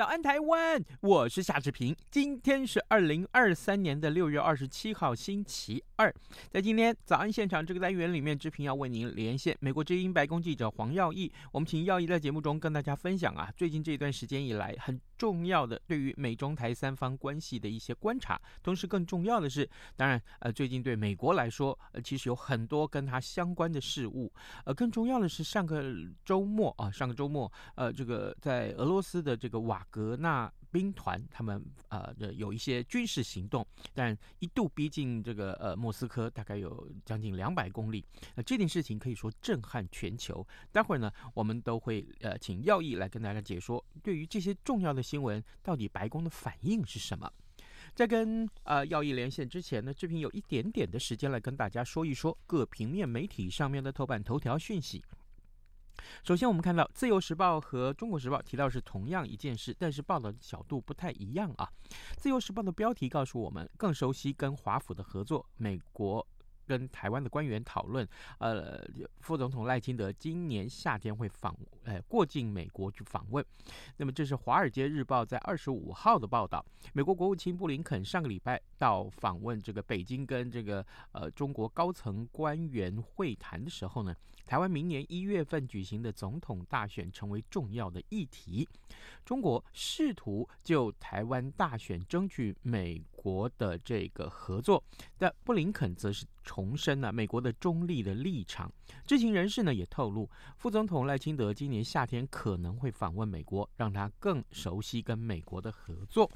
早安，台湾！我是夏志平。今天是二零二三年的六月二十七号，星期二。在今天早安现场这个单元里面，志平要为您连线美国之音白宫记者黄耀毅。我们请耀毅在节目中跟大家分享啊，最近这一段时间以来很重要的对于美中台三方关系的一些观察。同时，更重要的是，当然呃，最近对美国来说，呃，其实有很多跟它相关的事物。呃，更重要的是，上个周末啊，上个周末，呃，这个在俄罗斯的这个瓦格纳兵团，他们呃有一些军事行动，但一度逼近这个呃莫斯科，大概有将近两百公里。那这件事情可以说震撼全球。待会儿呢，我们都会呃请耀毅来跟大家解说，对于这些重要的新闻，到底白宫的反应是什么？在跟呃耀毅连线之前呢，志平有一点点的时间来跟大家说一说各平面媒体上面的头版头条讯息。首先，我们看到《自由时报》和《中国时报》提到是同样一件事，但是报道的角度不太一样啊。《自由时报》的标题告诉我们，更熟悉跟华府的合作，美国。跟台湾的官员讨论，呃，副总统赖清德今年夏天会访，呃，过境美国去访问。那么，这是《华尔街日报》在二十五号的报道。美国国务卿布林肯上个礼拜到访问这个北京，跟这个呃中国高层官员会谈的时候呢，台湾明年一月份举行的总统大选成为重要的议题。中国试图就台湾大选争取美国的这个合作，但布林肯则是重申了美国的中立的立场。知情人士呢也透露，副总统赖清德今年夏天可能会访问美国，让他更熟悉跟美国的合作。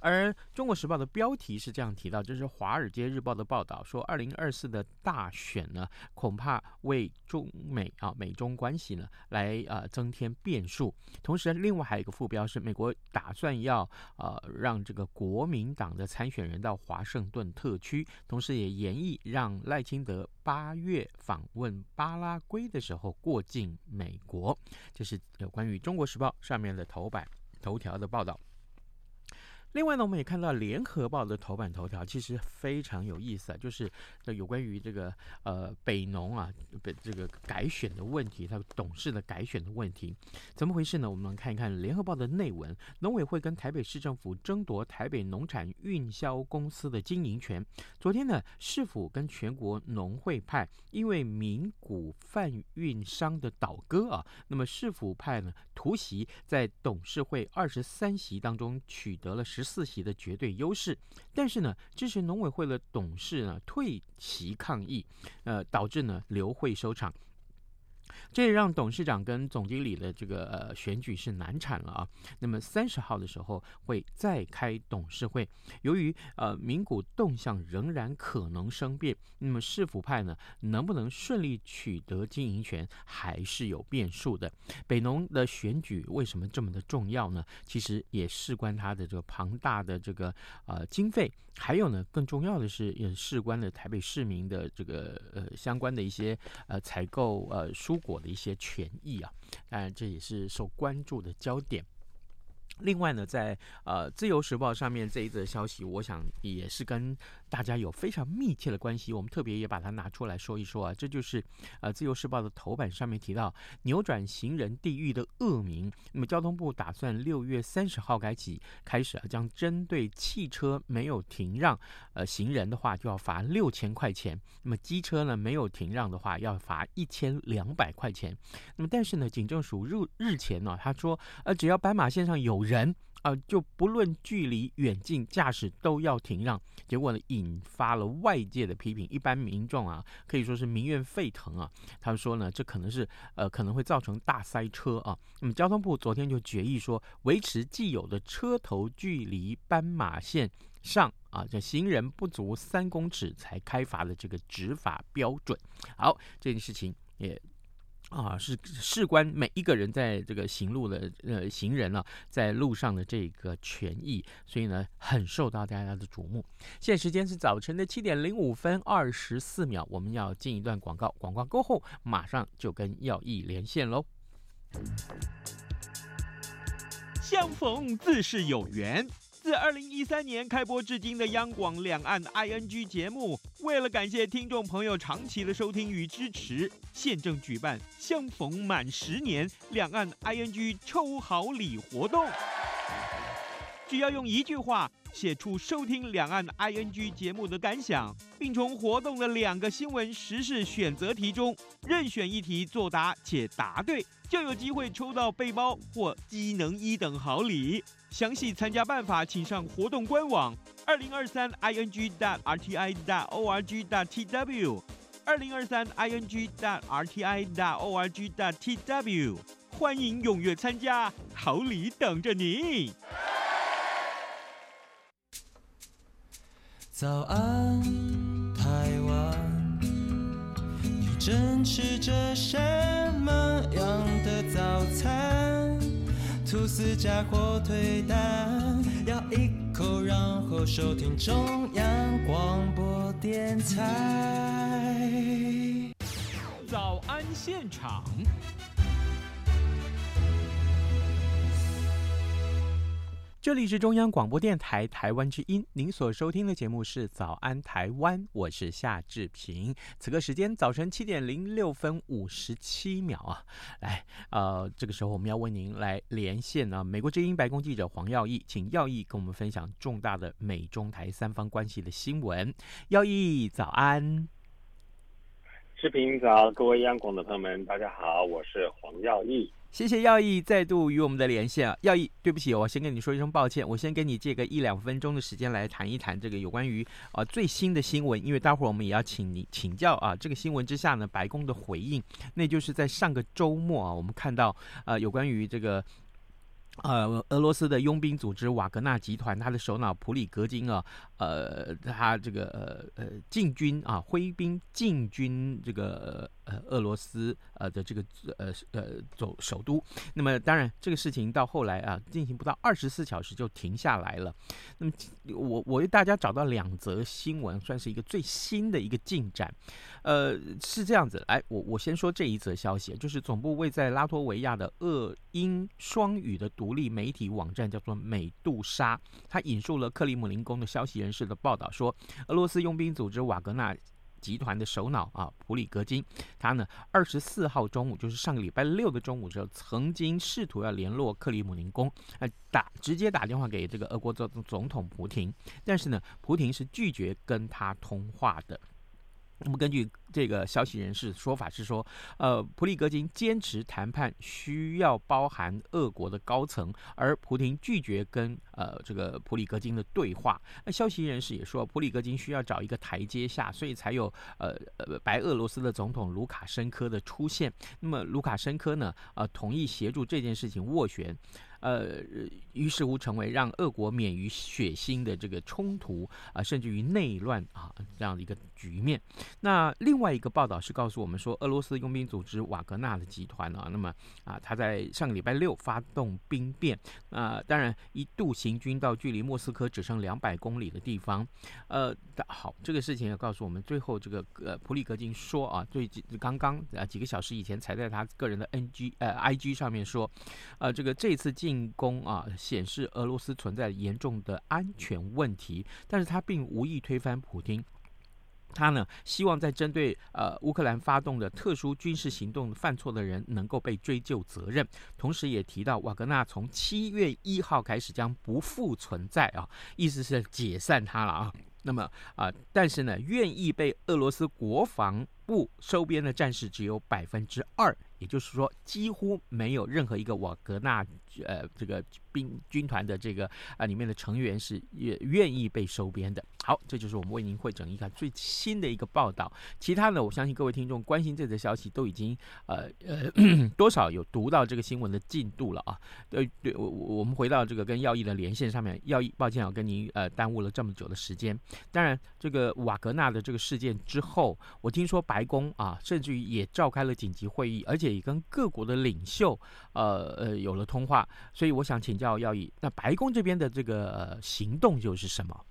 而《中国时报》的标题是这样提到，这是《华尔街日报》的报道，说二零二四的大选呢，恐怕为中美啊美中关系呢来呃增添变数。同时，另外还有一个副标是，美国打算要呃让这个国民党的参选人到华盛顿特区，同时也研议让赖清德八月访问巴拉圭的时候过境美国。这是有关于《中国时报》上面的头版头条的报道。另外呢，我们也看到《联合报》的头版头条，其实非常有意思啊，就是有关于这个呃北农啊，北这个改选的问题，它董事的改选的问题，怎么回事呢？我们看一看《联合报》的内文，农委会跟台北市政府争夺台北农产运销公司的经营权。昨天呢，市府跟全国农会派因为名股贩运商的倒戈啊，那么市府派呢突袭，在董事会二十三席当中取得了十。四席的绝对优势，但是呢，支持农委会的董事呢退席抗议，呃，导致呢刘会收场。这也让董事长跟总经理的这个呃选举是难产了啊。那么三十号的时候会再开董事会，由于呃名股动向仍然可能生变，那么市府派呢能不能顺利取得经营权还是有变数的。北农的选举为什么这么的重要呢？其实也事关它的这个庞大的这个呃经费，还有呢更重要的是也事关了台北市民的这个呃相关的一些呃采购呃蔬果的一些权益啊，当然这也是受关注的焦点。另外呢，在呃《自由时报》上面这一则消息，我想也是跟大家有非常密切的关系。我们特别也把它拿出来说一说啊，这就是呃《自由时报》的头版上面提到扭转行人地狱的恶名。那么交通部打算六月三十号开始开始啊，将针对汽车没有停让呃行人的话，就要罚六千块钱。那么机车呢没有停让的话，要罚一千两百块钱。那么但是呢，警政署日日前呢，他说呃只要斑马线上有人、呃，就不论距离远近，驾驶都要停让。结果呢，引发了外界的批评，一般民众啊，可以说是民怨沸腾啊。他们说呢，这可能是呃，可能会造成大塞车啊。那么交通部昨天就决议说，维持既有的车头距离斑马线上啊，这行人不足三公尺才开罚的这个执法标准。好，这件事情也。啊，是事关每一个人在这个行路的呃行人呢、在路上的这个权益，所以呢，很受到大家的瞩目。现时间是早晨的七点零五分二十四秒，我们要进一段广告，广告过后马上就跟耀毅连线喽。相逢自是有缘。自二零一三年开播至今的央广两岸 ING 节目，为了感谢听众朋友长期的收听与支持，现正举办相逢满十年两岸 ING 抽好礼活动。只要用一句话写出收听两岸 ING 节目的感想，并从活动的两个新闻时事选择题中任选一题作答且答对，就有机会抽到背包或机能一等好礼。详细参加办法，请上活动官网二零二三 ing dot rti dot org dot tw 二零二三 ing dot rti dot org dot tw 欢迎踊跃参加，好礼等着你。早安，台湾，你正吃着什么样的早餐？吐司加火腿蛋，收听中央广播电台。早安现场。这里是中央广播电台台湾之音，您所收听的节目是《早安台湾》，我是夏志平。此刻时间早晨七点零六分五十七秒啊，来，呃，这个时候我们要为您来连线呢、啊，美国之音白宫记者黄耀毅，请耀毅跟我们分享重大的美中台三方关系的新闻。耀毅，早安。志平早，各位央广的朋友们，大家好，我是黄耀毅。谢谢耀毅再度与我们的连线啊，耀毅，对不起，我先跟你说一声抱歉，我先跟你借个一两分钟的时间来谈一谈这个有关于啊、最新的新闻，因为待会儿我们也要请你请教啊这个新闻之下呢，白宫的回应，那就是在上个周末啊，我们看到呃有关于这个。呃，俄罗斯的佣兵组织瓦格纳集团，他的首脑普里格金啊，呃，他这个呃呃进军啊，挥兵进军这个呃俄罗斯呃的这个呃呃走首都。那么当然，这个事情到后来啊，进行不到二十四小时就停下来了。那么我我为大家找到两则新闻，算是一个最新的一个进展。呃，是这样子，哎，我我先说这一则消息，就是总部位在拉脱维亚的俄英双语的独立媒体网站叫做美杜莎，他引述了克里姆林宫的消息人士的报道说，俄罗斯佣兵组织瓦格纳集团的首脑啊普里格金，他呢二十四号中午，就是上个礼拜六的中午时候，曾经试图要联络克里姆林宫，呃打直接打电话给这个俄国总总统普廷，但是呢，普廷是拒绝跟他通话的。那么根据这个消息人士说法是说，呃，普里格金坚持谈判需要包含俄国的高层，而普廷拒绝跟呃这个普里格金的对话。那消息人士也说，普里格金需要找一个台阶下，所以才有呃呃白俄罗斯的总统卢卡申科的出现。那么卢卡申科呢，呃，同意协助这件事情斡旋。呃，于是乎成为让俄国免于血腥的这个冲突啊，甚至于内乱啊这样的一个局面。那另外一个报道是告诉我们说，俄罗斯佣兵组织瓦格纳的集团啊，那么啊，他在上个礼拜六发动兵变啊，当然一度行军到距离莫斯科只剩两百公里的地方。呃，好，这个事情也告诉我们，最后这个呃普里格金说啊，最近刚刚啊几个小时以前才在他个人的 NG 呃 IG 上面说，呃，这个这次进进攻啊，显示俄罗斯存在严重的安全问题，但是他并无意推翻普丁。他呢，希望在针对呃乌克兰发动的特殊军事行动犯错的人能够被追究责任，同时也提到瓦格纳从七月一号开始将不复存在啊，意思是解散他了啊。那么啊，但是呢，愿意被俄罗斯国防部收编的战士只有百分之二。也就是说几乎没有任何一个瓦格纳呃这个兵军团的这个啊里面的成员是愿愿意被收编的。好，这就是我们为您汇整一个最新的一个报道。其他的，我相信各位听众关心这则消息都已经呃呃 多少有读到这个新闻的进度了啊。对对，我我们回到这个跟耀毅的连线上面，耀毅，抱歉啊，跟您呃耽误了这么久的时间。当然，这个瓦格纳的这个事件之后，我听说白宫啊，甚至于也召开了紧急会议，而且也跟各国的领袖呃呃有了通话。所以我想请教耀义，那白宫这边的这个、呃、行动又是什么？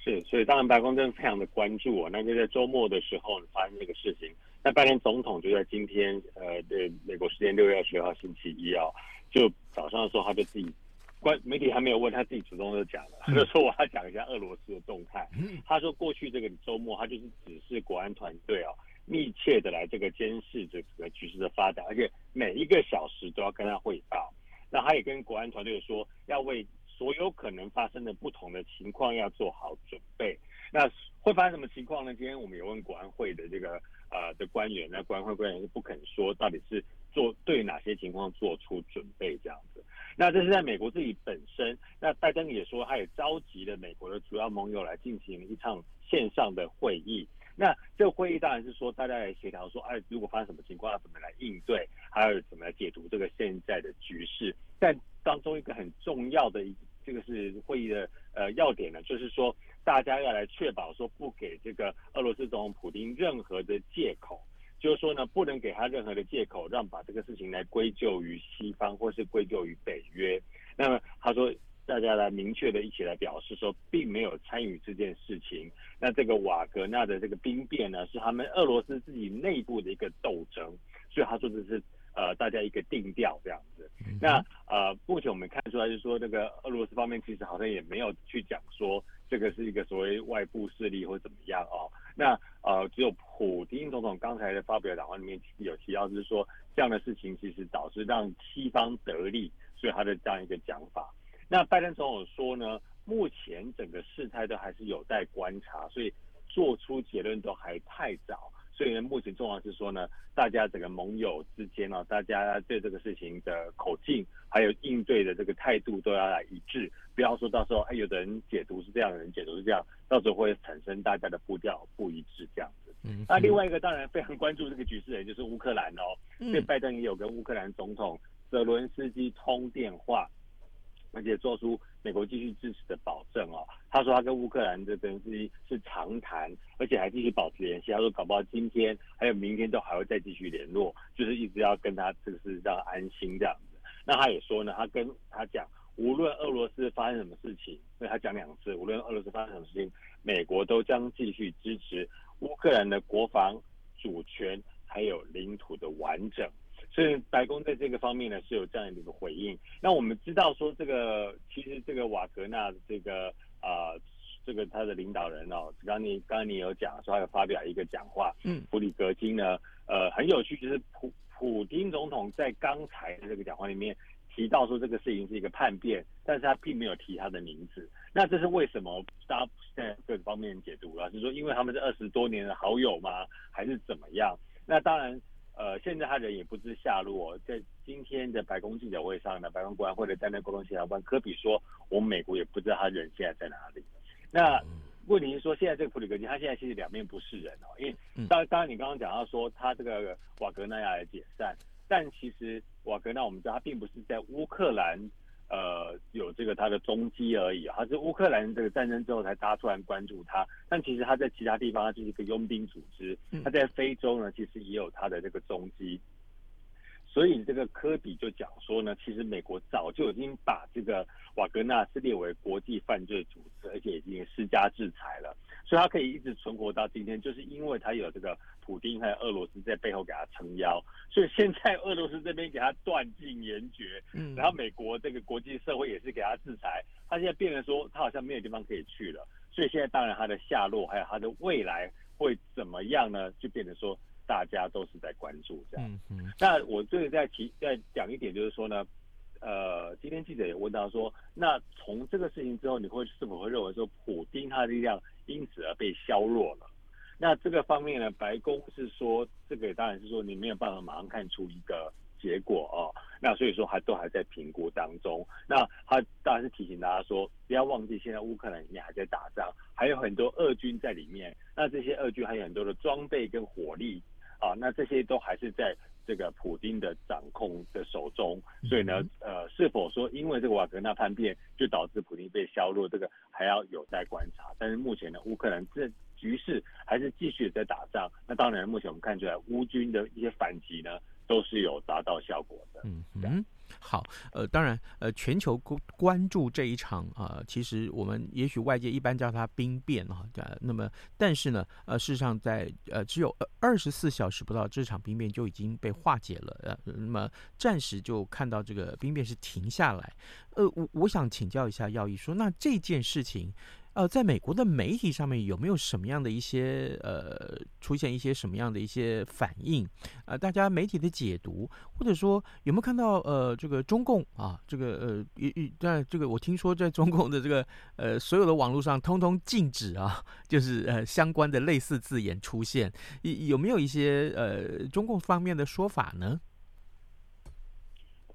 是，所以当然白宫真的非常的关注哦。那就在周末的时候发生这个事情，那拜登总统就在今天，呃，对美国时间六月二十六号星期一啊，就早上的时候他就自己，关媒体还没有问他自己主动就讲了，他就说我要讲一下俄罗斯的动态。他说过去这个周末他就是指示国安团队啊，密切的来这个监视这个局势的发展，而且每一个小时都要跟他汇报。那他也跟国安团队说要为。所有可能发生的不同的情况要做好准备。那会发生什么情况呢？今天我们也问国安会的这个呃的官员，那国安会官员是不肯说到底是做对哪些情况做出准备这样子。那这是在美国自己本身。那拜登也说，他也召集了美国的主要盟友来进行一场线上的会议。那这个会议当然是说大家来协调说，哎，如果发生什么情况要怎么来应对，还有怎么来解读这个现在的局势。但当中一个很重要的一这个是会议的呃要点呢，就是说大家要来确保说不给这个俄罗斯总统普丁任何的借口，就是说呢不能给他任何的借口，让把这个事情来归咎于西方或是归咎于北约。那么他说家来明确的一起来表示说，并没有参与这件事情。那这个瓦格纳的这个兵变呢，是他们俄罗斯自己内部的一个斗争，所以他说这是。呃，大家一个定调这样子。那呃，目前我们看出来就是说，这个俄罗斯方面其实好像也没有去讲说这个是一个所谓外部势力或怎么样哦。那呃，只有普丁总统刚才的发表讲话里面有提到，就是说这样的事情其实导致让西方得利，所以他的这样一个讲法。那拜登总统说呢，目前整个事态都还是有待观察，所以做出结论都还太早。所以呢，目前重要是说呢，大家整个盟友之间呢，大家对这个事情的口径，还有应对的这个态度都要来一致，不要说到时候，哎，有的人解读是这样，有人解读是这样，到时候会产生大家的步调不一致这样子。嗯。那另外一个当然非常关注这个局势的人就是乌克兰哦，所以拜登也有跟乌克兰总统泽伦斯基通电话。而且做出美国继续支持的保证哦，他说他跟乌克兰这边是是长谈，而且还继续保持联系。他说搞不好今天还有明天都还会再继续联络，就是一直要跟他这个是让安心这样子。那他也说呢，他跟他讲，无论俄罗斯发生什么事情，所以他讲两次，无论俄罗斯发生什么事情，美国都将继续支持乌克兰的国防主权还有领土的完整。所以白宫在这个方面呢是有这样的一个回应。那我们知道说这个其实这个瓦格纳这个啊、呃、这个他的领导人哦，刚刚你刚刚你有讲说他有发表一个讲话，嗯，普里格金呢呃很有趣，就是普普丁总统在刚才的这个讲话里面提到说这个事情是一个叛变，但是他并没有提他的名字。那这是为什么？大家现在各个方面解读啊，就是说因为他们是二十多年的好友吗？还是怎么样？那当然。呃，现在他人也不知下落。在今天的白宫记者会上呢，白宫国安会的战略沟通协调官科比说，我们美国也不知道他人现在在哪里。那问题是说，现在这个普里格金，他现在其实两面不是人哦，因为当当然你刚刚讲到说他这个瓦格纳要来解散，但其实瓦格纳我们知道他并不是在乌克兰。呃，有这个他的踪迹而已，他是乌克兰这个战争之后才大家突然关注他，但其实他在其他地方，他就是一个佣兵组织，他在非洲呢，其实也有他的这个踪迹。所以这个科比就讲说呢，其实美国早就已经把这个瓦格纳是列为国际犯罪组织，而且已经施加制裁了。所以他可以一直存活到今天，就是因为他有这个普丁还有俄罗斯在背后给他撑腰。所以现在俄罗斯这边给他断尽严绝，嗯，然后美国这个国际社会也是给他制裁，他现在变得说他好像没有地方可以去了。所以现在当然他的下落还有他的未来会怎么样呢？就变得说。大家都是在关注这样，嗯嗯、那我这里再提再讲一点，就是说呢，呃，今天记者也问到说，那从这个事情之后，你会是否会认为说，普丁他的力量因此而被削弱了？那这个方面呢，白宫是说，这个当然是说你没有办法马上看出一个结果哦。那所以说还都还在评估当中。那他当然是提醒大家说，不要忘记现在乌克兰里面还在打仗，还有很多俄军在里面。那这些俄军还有很多的装备跟火力啊，那这些都还是在这个普丁的掌控的手中。所以呢，呃，是否说因为这个瓦格纳叛变就导致普京被削弱，这个还要有待观察。但是目前呢，乌克兰这局势还是继续在打仗。那当然，目前我们看出来乌军的一些反击呢，都是有达到效果的。嗯嗯，好，呃，当然，呃，全球关关注这一场啊、呃，其实我们也许外界一般叫它兵变啊，呃，那么但是呢，呃，事实上在呃只有二十四小时不到，这场兵变就已经被化解了，呃，那么暂时就看到这个兵变是停下来。呃，我我想请教一下耀义说，那这件事情。呃，在美国的媒体上面有没有什么样的一些呃出现一些什么样的一些反应？呃，大家媒体的解读，或者说有没有看到呃这个中共啊这个呃一一但这个我听说在中共的这个呃所有的网络上通通禁止啊，就是呃相关的类似字眼出现，有没有一些呃中共方面的说法呢？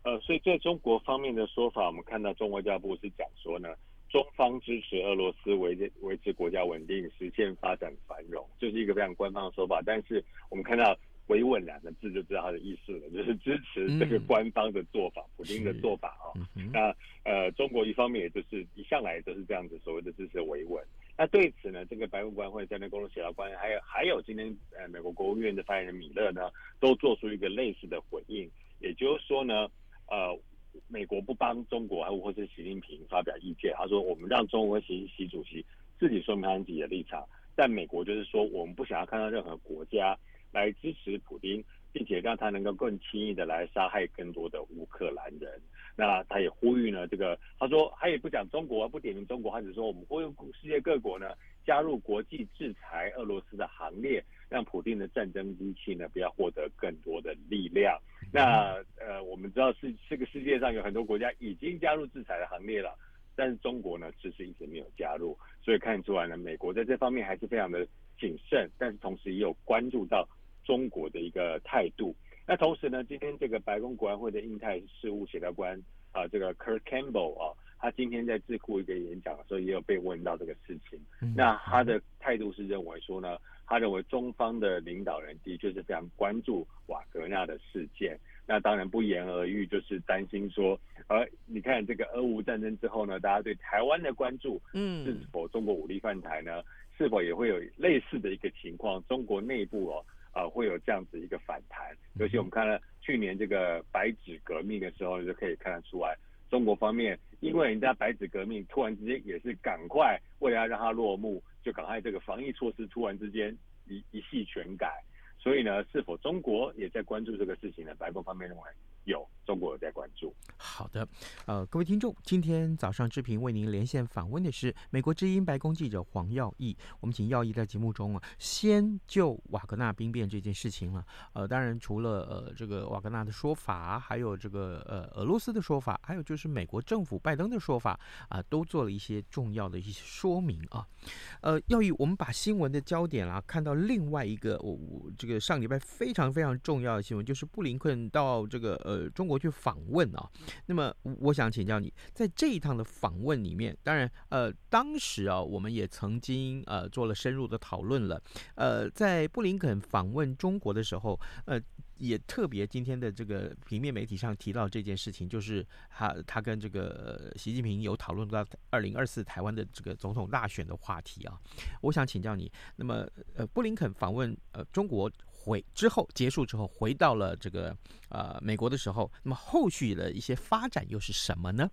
呃，所以在中国方面的说法，我们看到中国外交部是讲说呢。中方支持俄罗斯维持维持国家稳定，实现发展繁荣，就是一个非常官方的说法。但是我们看到“维稳”两个字，就知道它的意思了，就是支持这个官方的做法，普京的做法啊、哦。那呃，中国一方面也就是一向来都是这样子，所谓的支持维稳。那对此呢，这个白宫国安会在内共同协调官，还有还有今天呃美国国务院的发言人米勒呢，都做出一个类似的回应，也就是说呢，呃。美国不帮中国，或是习近平发表意见。他说：“我们让中国习习主席自己说明他自己的立场。”但美国就是说，我们不想要看到任何国家来支持普丁，并且让他能够更轻易的来杀害更多的乌克兰人。那他也呼吁呢，这个他说他也不讲中国，不点名中国，他只说我们呼吁世界各国呢加入国际制裁俄罗斯的行列，让普丁的战争机器呢不要获得更多的力量。那，道是这个世界上有很多国家已经加入制裁的行列了，但是中国呢迟迟一直没有加入，所以看出来呢，美国在这方面还是非常的谨慎，但是同时也有关注到中国的一个态度。那同时呢，今天这个白宫国安会的印太事务协调官啊、呃，这个 Kirk Campbell 啊，他今天在智库一个演讲的时候，也有被问到这个事情。那他的态度是认为说呢，他认为中方的领导人的确是非常关注瓦格纳的事件。那当然不言而喻，就是担心说，呃，你看这个俄乌战争之后呢，大家对台湾的关注，嗯，是否中国武力犯台呢？是否也会有类似的一个情况？中国内部哦。呃，会有这样子一个反弹，尤其我们看了去年这个白纸革命的时候，就可以看得出来，中国方面因为人家白纸革命突然之间也是赶快为了要让它落幕，就赶快这个防疫措施突然之间一一系全改，所以呢，是否中国也在关注这个事情呢？白宫方面认为。有中国有在关注。好的，呃，各位听众，今天早上志平为您连线访问的是美国之音白宫记者黄耀毅。我们请耀毅在节目中啊，先就瓦格纳兵变这件事情了。呃，当然除了呃这个瓦格纳的说法，还有这个呃俄罗斯的说法，还有就是美国政府拜登的说法啊、都做了一些重要的一些说明啊。呃，耀毅，我们把新闻的焦点啊看到另外一个我我这个上礼拜非常非常重要的新闻，就是布林肯到这个。呃，中国去访问啊，那么我想请教你，在这一趟的访问里面，当然，呃，当时啊，我们也曾经呃做了深入的讨论了，呃，在布林肯访问中国的时候，呃，也特别今天的这个平面媒体上提到这件事情，就是他他跟这个习近平有讨论到二零二四台湾的这个总统大选的话题啊，我想请教你，那么呃，布林肯访问呃中国。回之后结束之后回到了这个呃美国的时候，那么后续的一些发展又是什么呢？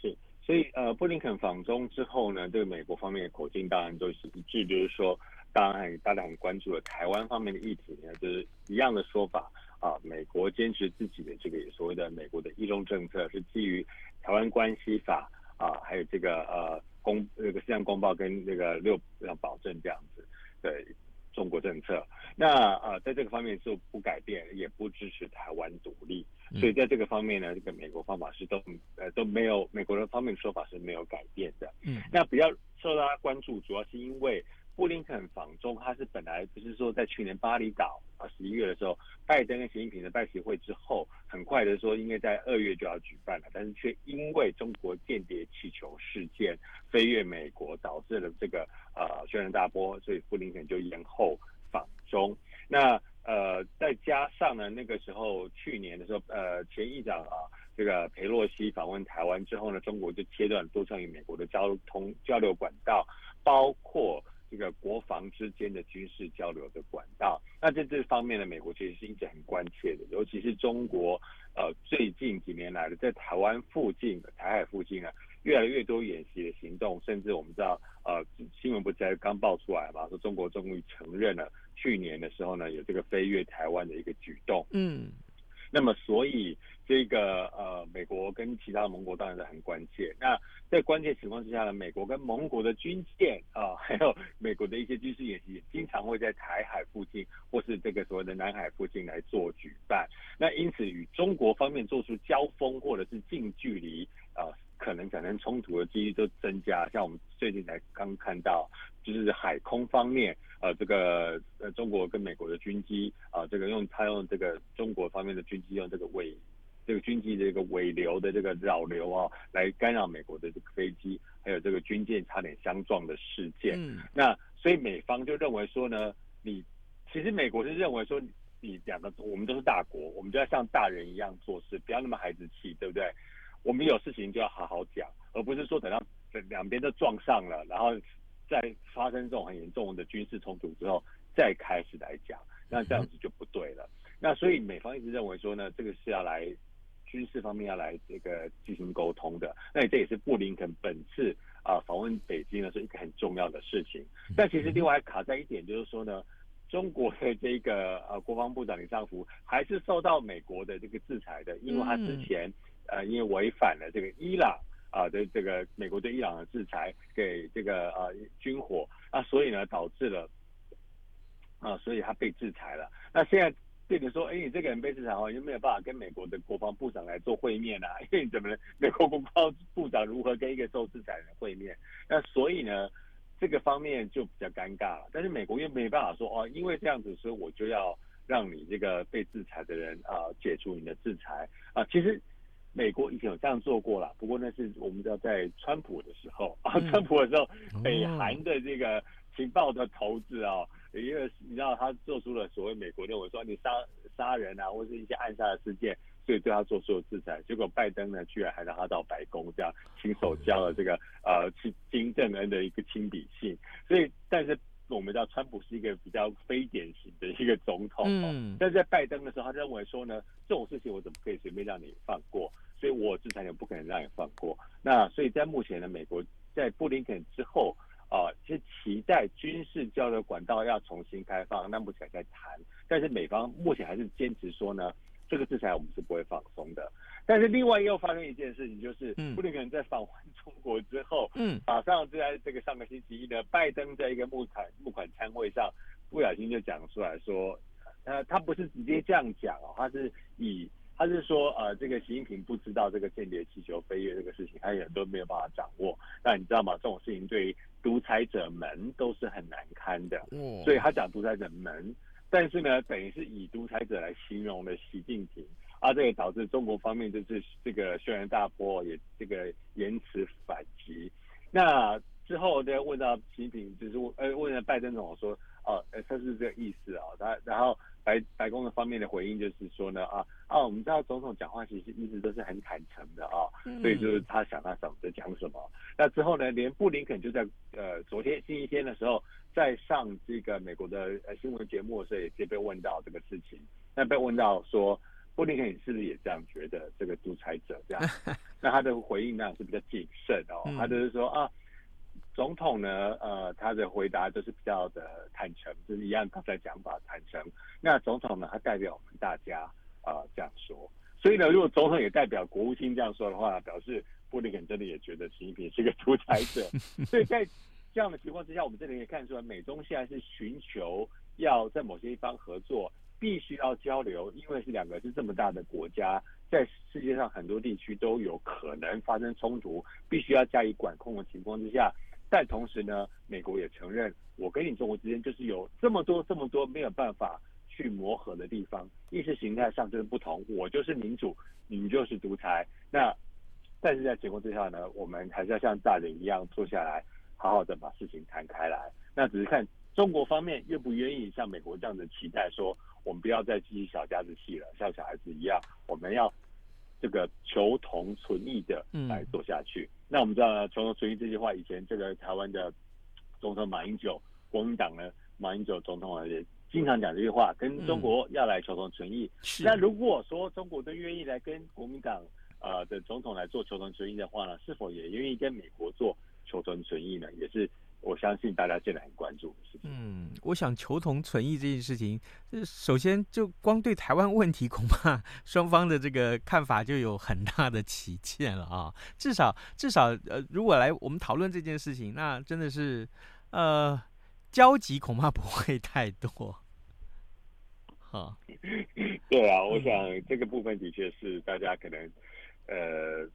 是，所以呃布林肯访中之后呢，这个美国方面的口径当然都是一致，就是说，当然大家很关注的台湾方面的议题呢，就是一样的说法啊，美国坚持自己的这个所谓的美国的一中政策是基于台湾关系法啊，还有这个呃公这个《四项公报》跟这个六要保证这样子对。中国政策，那呃，在这个方面是不改变，也不支持台湾独立，所以在这个方面呢，这个美国方法是都呃都没有，美国人方面的说法是没有改变的。嗯，那比较受大家关注，主要是因为布林肯访中，他是本来不是说在去年巴厘岛啊十一月的时候，拜登跟习近平的拜习会之后，很快的说应该在二月就要举办了，但是却因为中国间谍气球事件飞越美国，导致了这个呃轩然大波，所以布林肯就延后访中。那呃再加上呢，那个时候去年的时候，呃前议长啊这个裴洛西访问台湾之后呢，中国就切断多项与美国的交通交流管道，包括。这个国防之间的军事交流的管道，那在这方面呢，美国其实是一直很关切的，尤其是中国，呃，最近几年来的在台湾附近、台海附近呢，越来越多演习的行动，甚至我们知道，呃，新闻不是才刚爆出来嘛，说中国终于承认了去年的时候呢，有这个飞越台湾的一个举动，嗯。那么，所以这个呃，美国跟其他的盟国当然是很关键。那在关键情况之下呢，美国跟盟国的军舰啊，还有美国的一些军事演习，经常会在台海附近或是这个所谓的南海附近来做举办。那因此，与中国方面做出交锋或者是近距离啊。可能产生冲突的几率都增加，像我们最近才刚看到，就是海空方面，呃，这个呃中国跟美国的军机啊、呃，这个用他用这个中国方面的军机用这个尾这个军机的这个尾流的这个扰流啊，来干扰美国的这个飞机，还有这个军舰差点相撞的事件。嗯、那所以美方就认为说呢，你其实美国是认为说，你两个我们都是大国，我们就要像大人一样做事，不要那么孩子气，对不对？我们有事情就要好好讲，而不是说等到两边都撞上了，然后再发生这种很严重的军事冲突之后再开始来讲，那这样子就不对了。那所以美方一直认为说呢，这个是要来军事方面要来这个进行沟通的。那这也是布林肯本次啊访问北京呢是一个很重要的事情。但其实另外还卡在一点就是说呢，中国的这个呃国防部长李尚福还是受到美国的这个制裁的，因为他之前。呃，因为违反了这个伊朗啊的这个美国对伊朗的制裁，给这个呃军火啊，所以呢导致了啊，所以他被制裁了。那现在变成说，哎，你这个人被制裁后，又没有办法跟美国的国防部长来做会面啊？因为你怎么美国国防部长如何跟一个受制裁人会面？那所以呢，这个方面就比较尴尬了。但是美国又没办法说哦，因为这样子，所以我就要让你这个被制裁的人啊解除你的制裁啊。其实。美国以前有这样做过了，不过那是我们知道在川普的时候啊，川普的时候，北韩的这个情报的头子啊，因为你知道他做出了所谓美国认为说你杀杀人啊，或是一些暗杀的事件，所以对他做出了制裁。结果拜登呢，居然还让他到白宫这样亲手交了这个呃金正恩的一个亲笔信。所以，但是我们知道川普是一个比较非典型的一个总统，嗯，但是在拜登的时候，他认为说呢，这种事情我怎么可以随便让你放过？所以我制裁也不可能让你放过。那所以在目前呢，美国在布林肯之后啊，其实期待军事交流管道要重新开放，那目前在谈。但是美方目前还是坚持说呢，这个制裁我们是不会放松的。但是另外又发生一件事情，就是布林肯在访问中国之后，嗯，马上就在这个上个星期一呢，拜登在一个募款募款餐会上，不小心就讲出来说，呃，他不是直接这样讲哦，他是以。他是说，呃，这个习近平不知道这个间谍气球飞越这个事情，他也都没有办法掌握。那你知道吗？这种事情对独裁者们都是很难堪的。嗯，所以他讲独裁者们，但是呢，等于是以独裁者来形容了习近平，啊，这也导致中国方面就是这个轩然大波，也这个延迟反击。那之后呢，问到习近平，就是问呃问了拜登总统说，哦，呃，他是这个意思啊，他然后。白白宫的方面的回应就是说呢，啊啊，我们知道总统讲话其实一直都是很坦诚的啊，所以就是他想他想着讲什么。那之后呢，连布林肯就在呃昨天星期天的时候，在上这个美国的呃新闻节目的时候，也接被问到这个事情。那被问到说，布林肯是不是也这样觉得这个独裁者这样？那他的回应呢是比较谨慎哦，他就是说啊。总统呢，呃，他的回答都是比较的坦诚，就是一样刚才讲法坦诚。那总统呢，他代表我们大家啊、呃、这样说。所以呢，如果总统也代表国务卿这样说的话，表示布林肯真的也觉得习近平是个独裁者。所以在这样的情况之下，我们这里可以看出来，美中现在是寻求要在某些地方合作，必须要交流，因为是两个是这么大的国家，在世界上很多地区都有可能发生冲突，必须要加以管控的情况之下。但同时呢，美国也承认，我跟你中国之间就是有这么多这么多没有办法去磨合的地方，意识形态上就是不同，我就是民主，你就是独裁。那但是在情况之下呢，我们还是要像大人一样坐下来，好好的把事情谈开来。那只是看中国方面愿不愿意像美国这样的期待，说我们不要再继续小家子气了，像小孩子一样，我们要。这个求同存异的来做下去。嗯、那我们知道呢，求同存异这句话，以前这个台湾的总统马英九，国民党呢，马英九总统也经常讲这句话，跟中国要来求同存异。嗯、那如果说中国都愿意来跟国民党呃的总统来做求同存异的话呢，是否也愿意跟美国做求同存异呢？也是。我相信大家现在很关注的事情。嗯，我想求同存异这件事情，首先就光对台湾问题，恐怕双方的这个看法就有很大的歧见了啊。至少至少，呃，如果来我们讨论这件事情，那真的是呃交集恐怕不会太多。好，对啊，我想这个部分的确是大家可能呃。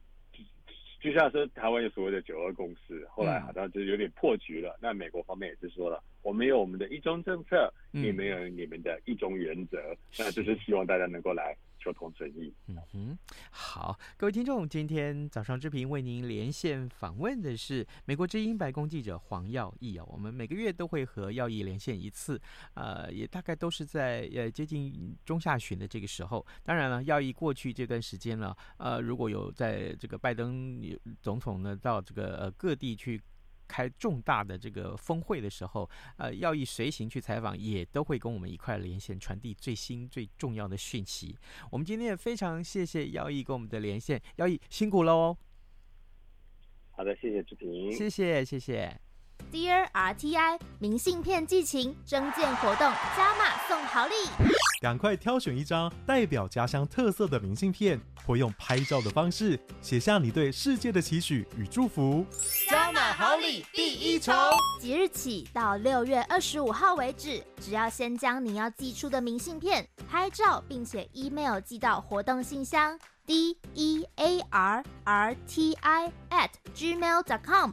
就像是台湾有所谓的九二共识，后来好像就有点破局了。嗯、那美国方面也是说了，我们有我们的一中政策，你们有你们的一中原则，嗯、那就是希望大家能够来。求同存异。嗯哼，好，各位听众，今天早上之平为您连线访问的是美国之音白宫记者黄耀毅啊。我们每个月都会和耀毅连线一次，呃，也大概都是在呃接近中下旬的这个时候。当然了，耀毅过去这段时间了，呃，如果有在这个拜登总统呢到这个各地去。开重大的这个峰会的时候，呃，要以随行去采访，也都会跟我们一块连线，传递最新最重要的讯息。我们今天也非常谢谢耀义跟我们的连线，耀义辛苦喽。好的，谢谢志平，谢谢谢谢。Dear RTI，明信片寄情征件活动加码送好礼，赶快挑选一张代表家乡特色的明信片，或用拍照的方式写下你对世界的期许与祝福。加码好礼第一重，即日起到六月二十五号为止，只要先将你要寄出的明信片拍照，并且 email 寄到活动信箱 d e a r r t i at gmail dot com。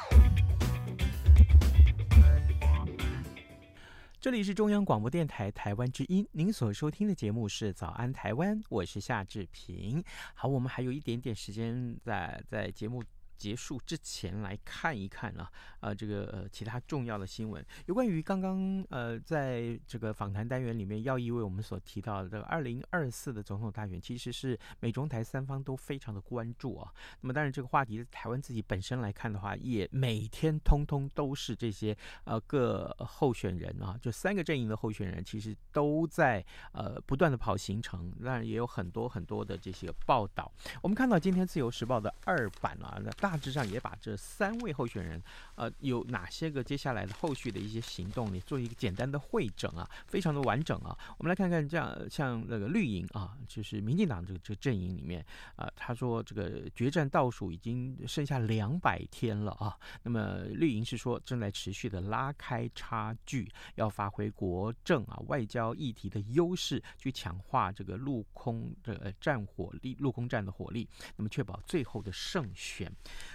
这里是中央广播电台台湾之音，您所收听的节目是《早安台湾》，我是夏志平。好，我们还有一点点时间在在节目。结束之前来看一看啊，呃，这个呃其他重要的新闻，有关于刚刚呃在这个访谈单元里面，要一为我们所提到的二零二四的总统大选，其实是美中台三方都非常的关注啊。那么当然这个话题，台湾自己本身来看的话，也每天通通都是这些呃各候选人啊，就三个阵营的候选人，其实都在呃不断的跑行程，当然也有很多很多的这些报道。我们看到今天自由时报的二版啊，大。大致上也把这三位候选人，呃，有哪些个接下来的后续的一些行动，你做一个简单的汇整啊，非常的完整啊。我们来看看这样，像那个绿营啊，就是民进党这个这个阵营里面啊，他说这个决战倒数已经剩下两百天了啊。那么绿营是说正在持续的拉开差距，要发挥国政啊外交议题的优势，去强化这个陆空的战火力，陆空战的火力，那么确保最后的胜选。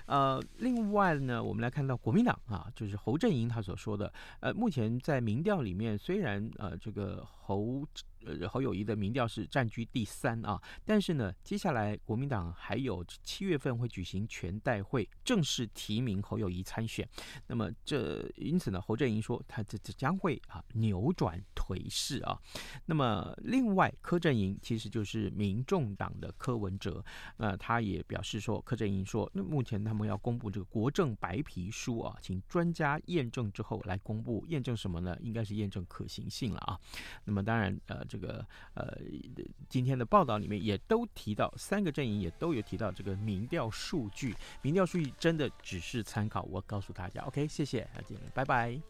呃，另外呢，我们来看到国民党啊，就是侯振营他所说的，呃，目前在民调里面，虽然呃这个侯呃侯友谊的民调是占据第三啊。但是呢，接下来国民党还有七月份会举行全代会，正式提名侯友谊参选。那么这因此呢，侯阵营说他这这将会啊扭转颓势啊。那么另外柯振营其实就是民众党的柯文哲，呃，他也表示说，柯振营说，那目前他们要公布这个国政白皮书啊，请专家验证之后来公布，验证什么呢？应该是验证可行性了啊。那么当然，呃，这个呃今天的报道里面也都提到，三个阵营也都有提到这个民调数据，民调数据真的只是参考，我告诉大家，OK，谢谢，再见，拜拜。